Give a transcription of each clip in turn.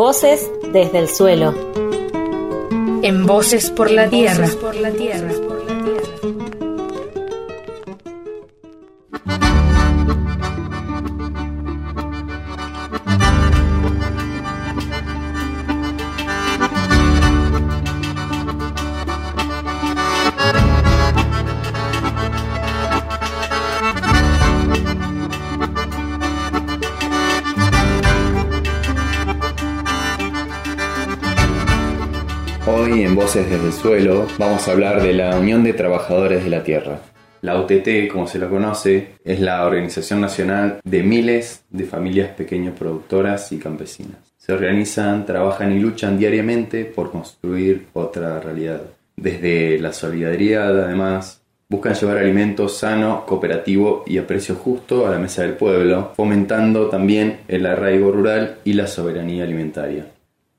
Voces desde el suelo. En Voces por la Tierra. Hoy en Voces desde el Suelo vamos a hablar de la Unión de Trabajadores de la Tierra. La UTT, como se la conoce, es la organización nacional de miles de familias pequeñas productoras y campesinas. Se organizan, trabajan y luchan diariamente por construir otra realidad. Desde la solidaridad, además, buscan llevar alimentos sano, cooperativo y a precio justo a la mesa del pueblo, fomentando también el arraigo rural y la soberanía alimentaria.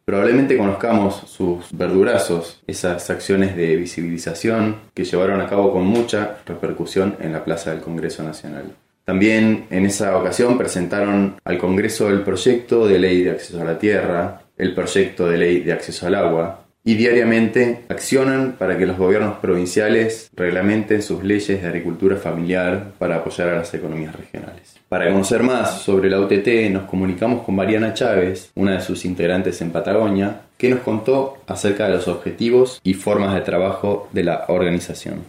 Probablemente conozcamos sus verdurazos, esas acciones de visibilización que llevaron a cabo con mucha repercusión en la Plaza del Congreso Nacional. También en esa ocasión presentaron al Congreso el proyecto de ley de acceso a la tierra, el proyecto de ley de acceso al agua, y diariamente accionan para que los gobiernos provinciales reglamenten sus leyes de agricultura familiar para apoyar a las economías regionales. Para conocer más sobre la UTT nos comunicamos con Mariana Chávez, una de sus integrantes en Patagonia, que nos contó acerca de los objetivos y formas de trabajo de la organización.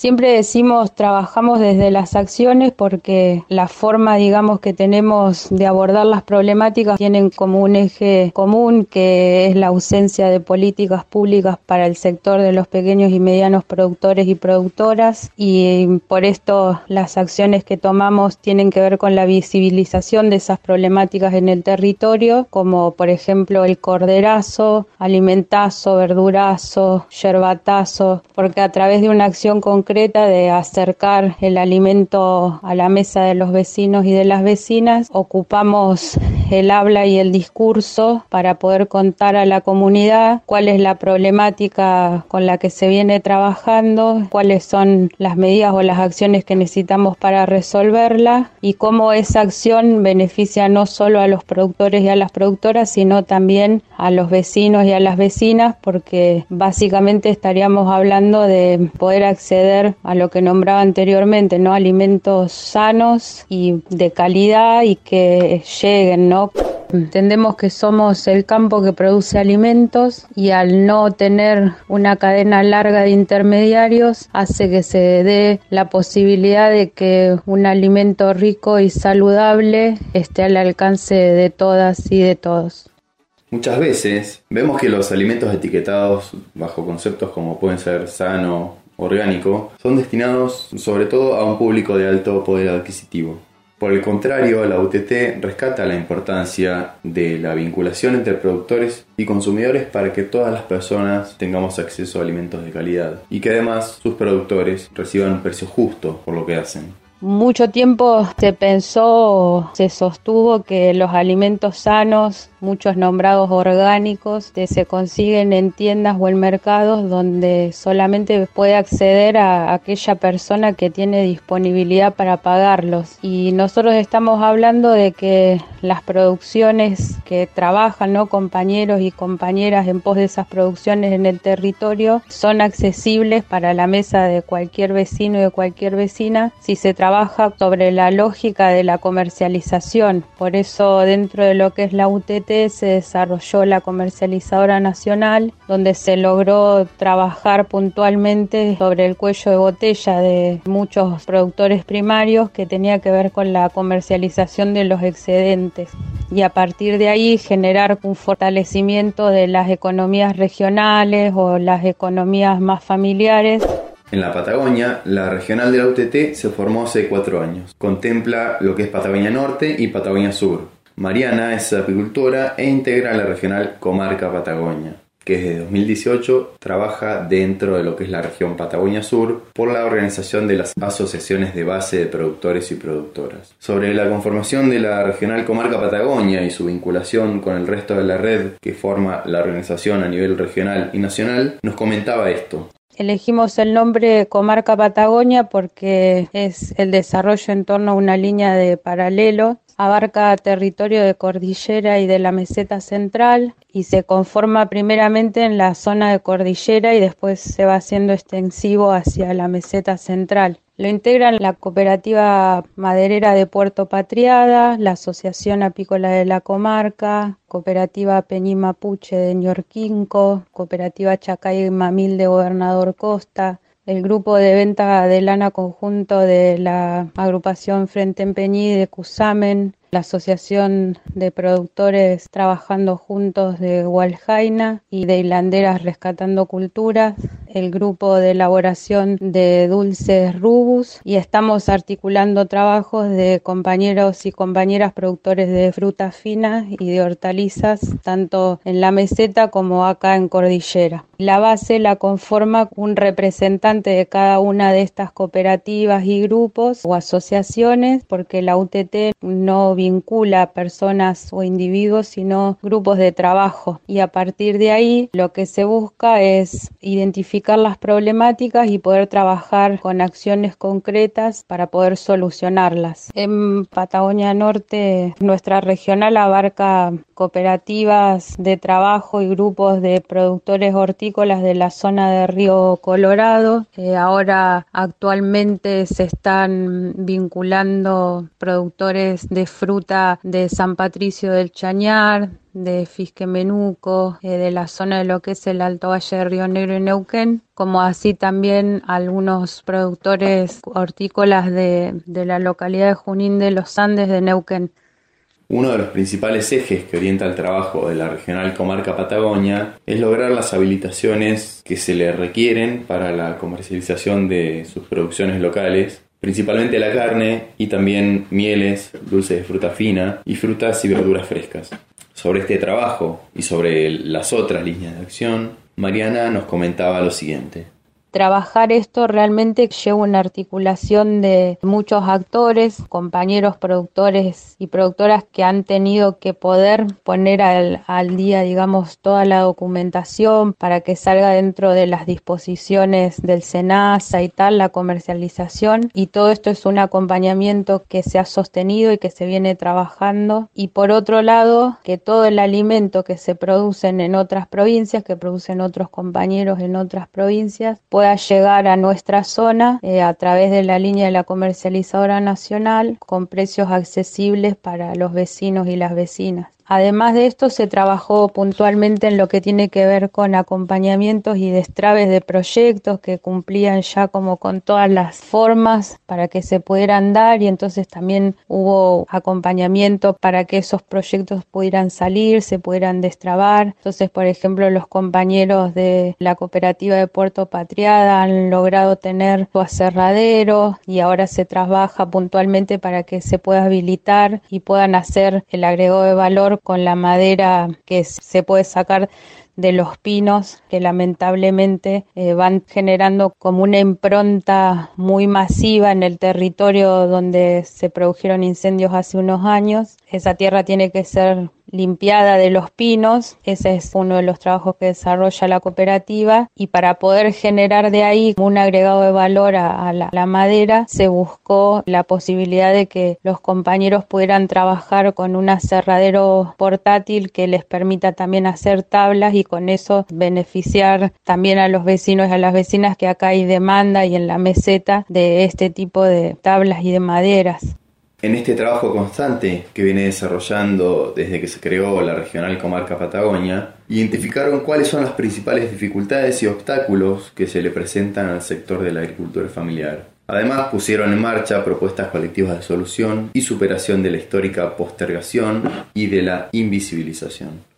Siempre decimos trabajamos desde las acciones porque la forma, digamos, que tenemos de abordar las problemáticas tienen como un eje común que es la ausencia de políticas públicas para el sector de los pequeños y medianos productores y productoras. Y por esto las acciones que tomamos tienen que ver con la visibilización de esas problemáticas en el territorio, como por ejemplo el corderazo, alimentazo, verdurazo, yerbatazo, porque a través de una acción concreta de acercar el alimento a la mesa de los vecinos y de las vecinas. Ocupamos el habla y el discurso para poder contar a la comunidad cuál es la problemática con la que se viene trabajando, cuáles son las medidas o las acciones que necesitamos para resolverla y cómo esa acción beneficia no solo a los productores y a las productoras, sino también a los vecinos y a las vecinas, porque básicamente estaríamos hablando de poder acceder a lo que nombraba anteriormente, ¿no? Alimentos sanos y de calidad y que lleguen, ¿no? Entendemos que somos el campo que produce alimentos y al no tener una cadena larga de intermediarios hace que se dé la posibilidad de que un alimento rico y saludable esté al alcance de todas y de todos. Muchas veces vemos que los alimentos etiquetados bajo conceptos como pueden ser sano, orgánico, son destinados sobre todo a un público de alto poder adquisitivo. Por el contrario, la UTT rescata la importancia de la vinculación entre productores y consumidores para que todas las personas tengamos acceso a alimentos de calidad y que además sus productores reciban un precio justo por lo que hacen. Mucho tiempo se pensó, se sostuvo que los alimentos sanos, muchos nombrados orgánicos, se consiguen en tiendas o en mercados donde solamente puede acceder a aquella persona que tiene disponibilidad para pagarlos. Y nosotros estamos hablando de que las producciones que trabajan, ¿no? compañeros y compañeras en pos de esas producciones en el territorio, son accesibles para la mesa de cualquier vecino y de cualquier vecina si se trabaja trabaja sobre la lógica de la comercialización. Por eso dentro de lo que es la UTT se desarrolló la comercializadora nacional, donde se logró trabajar puntualmente sobre el cuello de botella de muchos productores primarios que tenía que ver con la comercialización de los excedentes y a partir de ahí generar un fortalecimiento de las economías regionales o las economías más familiares en la Patagonia, la regional de la UTT se formó hace cuatro años. Contempla lo que es Patagonia Norte y Patagonia Sur. Mariana es apicultora e integra la regional Comarca Patagonia, que desde 2018 trabaja dentro de lo que es la región Patagonia Sur por la organización de las asociaciones de base de productores y productoras. Sobre la conformación de la regional Comarca Patagonia y su vinculación con el resto de la red que forma la organización a nivel regional y nacional, nos comentaba esto. Elegimos el nombre Comarca Patagonia porque es el desarrollo en torno a una línea de paralelo abarca territorio de cordillera y de la meseta central y se conforma primeramente en la zona de cordillera y después se va haciendo extensivo hacia la meseta central. Lo integran la Cooperativa Maderera de Puerto Patriada, la Asociación Apícola de la Comarca, Cooperativa Peñí Mapuche de Ñorquinco, Cooperativa Chacay Mamil de Gobernador Costa, el grupo de venta de lana conjunto de la agrupación Frente en Peñí de Cusamen, la Asociación de Productores Trabajando Juntos de Waljaina y de Hilanderas Rescatando Culturas, el grupo de elaboración de dulces Rubus y estamos articulando trabajos de compañeros y compañeras productores de frutas finas y de hortalizas, tanto en la meseta como acá en Cordillera. La base la conforma un representante de cada una de estas cooperativas y grupos o asociaciones, porque la UTT no vincula personas o individuos, sino grupos de trabajo. Y a partir de ahí lo que se busca es identificar las problemáticas y poder trabajar con acciones concretas para poder solucionarlas. En Patagonia Norte, nuestra regional abarca cooperativas de trabajo y grupos de productores hortícolas de la zona de Río Colorado. ahora actualmente se están vinculando productores de de San Patricio del Chañar, de Fisquemenuco, eh, de la zona de lo que es el Alto Valle de Río Negro y Neuquén, como así también algunos productores hortícolas de, de la localidad de Junín de los Andes de Neuquén. Uno de los principales ejes que orienta el trabajo de la regional comarca Patagonia es lograr las habilitaciones que se le requieren para la comercialización de sus producciones locales, principalmente la carne y también mieles, dulces de fruta fina y frutas y verduras frescas. Sobre este trabajo y sobre las otras líneas de acción, Mariana nos comentaba lo siguiente trabajar esto realmente lleva una articulación de muchos actores, compañeros productores y productoras que han tenido que poder poner al, al, día, digamos, toda la documentación para que salga dentro de las disposiciones del SENASA y tal, la comercialización. Y todo esto es un acompañamiento que se ha sostenido y que se viene trabajando. Y por otro lado, que todo el alimento que se producen en otras provincias, que producen otros compañeros en otras provincias, pueda llegar a nuestra zona eh, a través de la línea de la comercializadora nacional con precios accesibles para los vecinos y las vecinas. Además de esto, se trabajó puntualmente en lo que tiene que ver con acompañamientos y destraves de proyectos que cumplían ya como con todas las formas para que se pudieran dar y entonces también hubo acompañamiento para que esos proyectos pudieran salir, se pudieran destrabar. Entonces, por ejemplo, los compañeros de la cooperativa de Puerto Patriada han logrado tener su aserradero y ahora se trabaja puntualmente para que se pueda habilitar y puedan hacer el agregado de valor con la madera que se puede sacar de los pinos que lamentablemente eh, van generando como una impronta muy masiva en el territorio donde se produjeron incendios hace unos años. Esa tierra tiene que ser limpiada de los pinos, ese es uno de los trabajos que desarrolla la cooperativa y para poder generar de ahí un agregado de valor a, la, la, madera se buscó la posibilidad de que los compañeros pudieran trabajar con un aserradero portátil que les permita también hacer tablas y con eso beneficiar también a los vecinos y a las vecinas que acá hay demanda y en la meseta de este tipo de tablas y de maderas. En este trabajo constante que viene desarrollando desde que se creó la regional comarca Patagonia, identificaron cuáles son las principales dificultades y obstáculos que se le presentan al sector de la agricultura familiar. Además, pusieron en marcha propuestas colectivas de solución y superación de la histórica postergación y de la invisibilización.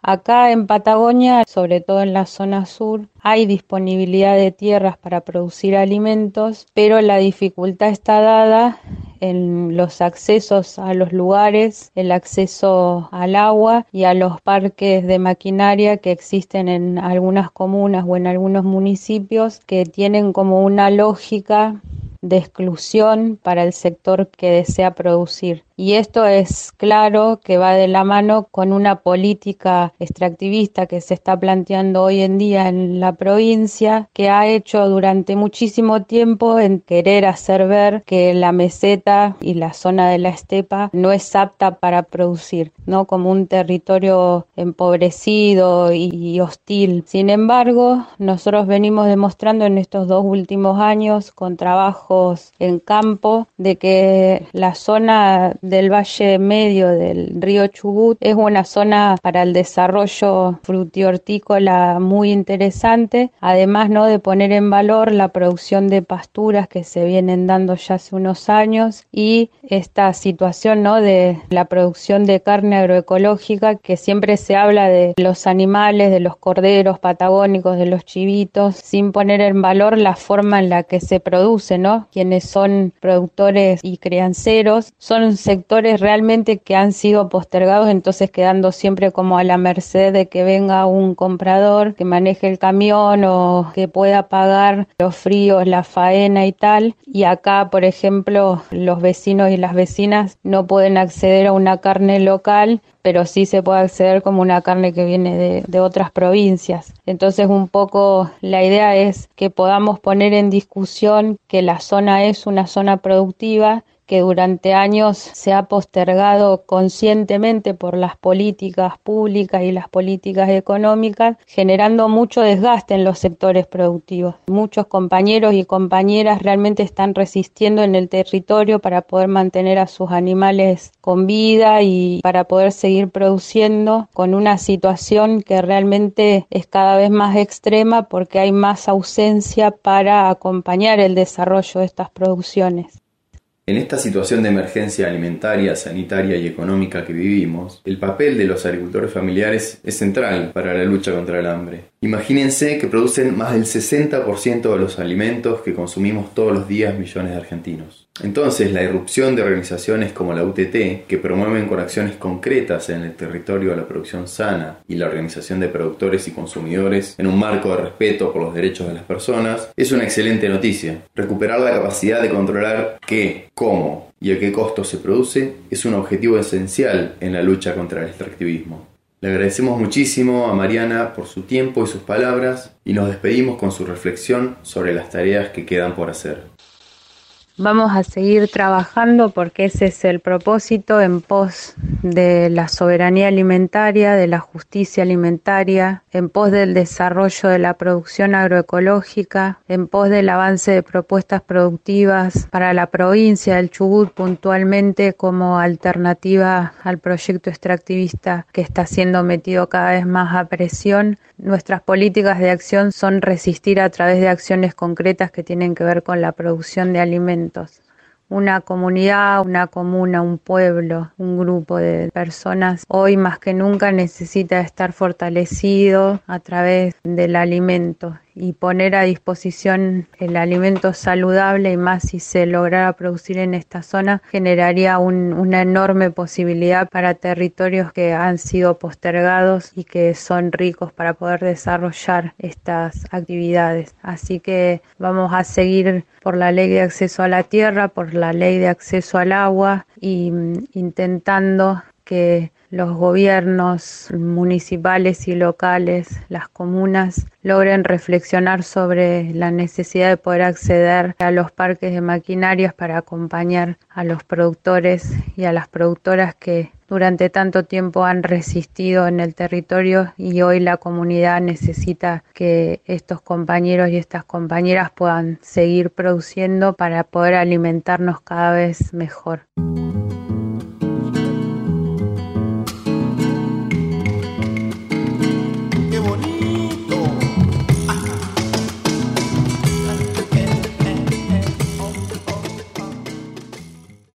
Acá en Patagonia, sobre todo en la zona sur, hay disponibilidad de tierras para producir alimentos, pero la dificultad está dada en los accesos a los lugares, el acceso al agua y a los parques de maquinaria que existen en algunas comunas o en algunos municipios que tienen como una lógica de exclusión para el sector que desea producir. Y esto es claro que va de la mano con una política extractivista que se está planteando hoy en día en la provincia, que ha hecho durante muchísimo tiempo en querer hacer ver que la meseta y la zona de la estepa no es apta para producir, ¿no? Como un territorio empobrecido y hostil. Sin embargo, nosotros venimos demostrando en estos dos últimos años con trabajos en campo de que la zona del valle medio del río Chubut es una zona para el desarrollo frutihortícola muy interesante, además no de poner en valor la producción de pasturas que se vienen dando ya hace unos años y esta situación ¿no? de la producción de carne agroecológica que siempre se habla de los animales, de los corderos patagónicos, de los chivitos, sin poner en valor la forma en la que se produce, ¿no? Quienes son productores y crianceros son realmente que han sido postergados, entonces quedando siempre como a la merced de que venga un comprador que maneje el camión o que pueda pagar los fríos, la faena y tal. Y acá, por ejemplo, los vecinos y las vecinas no pueden acceder a una carne local pero sí se puede acceder como una carne que viene de, de, otras provincias. Entonces un poco la idea es que podamos poner en discusión que la zona es una zona productiva que durante años se ha postergado conscientemente por las políticas públicas y las políticas económicas, generando mucho desgaste en los sectores productivos. Muchos compañeros y compañeras realmente están resistiendo en el territorio para poder mantener a sus animales con vida y para poder seguir produciendo con una situación que realmente es cada vez más extrema porque hay más ausencia para acompañar el desarrollo de estas producciones. En esta situación de emergencia alimentaria, sanitaria y económica que vivimos, el papel de los agricultores familiares es central para la lucha contra el hambre. Imagínense que producen más del 60% de los alimentos que consumimos todos los días millones de argentinos. Entonces, la irrupción de organizaciones como la UTT, que promueven con acciones concretas en el territorio la producción sana y la organización de productores y consumidores en un marco de respeto por los derechos de las personas, es una excelente noticia. Recuperar la capacidad de controlar qué, cómo y a qué costo se produce es un objetivo esencial en la lucha contra el extractivismo. Le agradecemos muchísimo a Mariana por su tiempo y sus palabras y nos despedimos con su reflexión sobre las tareas que quedan por hacer. Vamos a seguir trabajando porque ese es el propósito en pos de la soberanía alimentaria, de la justicia alimentaria, en pos del desarrollo de la producción agroecológica, en pos del avance de propuestas productivas para la provincia del Chubut puntualmente como alternativa al proyecto extractivista que está siendo metido cada vez más a presión. Nuestras políticas de acción son resistir a través de acciones concretas que tienen que ver con la producción de alimentos una comunidad, una comuna, un pueblo, un grupo de personas hoy más que nunca necesita estar fortalecido a través del alimento y poner a disposición el alimento saludable y más si se lograra producir en esta zona generaría una enorme posibilidad para territorios que han sido postergados y que son ricos para poder desarrollar estas actividades. Así que vamos a seguir por la ley de acceso a la tierra, por la ley de acceso al agua y mm, intentando que los gobiernos municipales y locales, las comunas, logren reflexionar sobre la necesidad de poder acceder a los parques de maquinarias para acompañar a los productores y a las productoras que durante tanto tiempo han resistido en el territorio y hoy la comunidad necesita que estos compañeros y estas compañeras puedan seguir produciendo para poder alimentarnos cada vez mejor.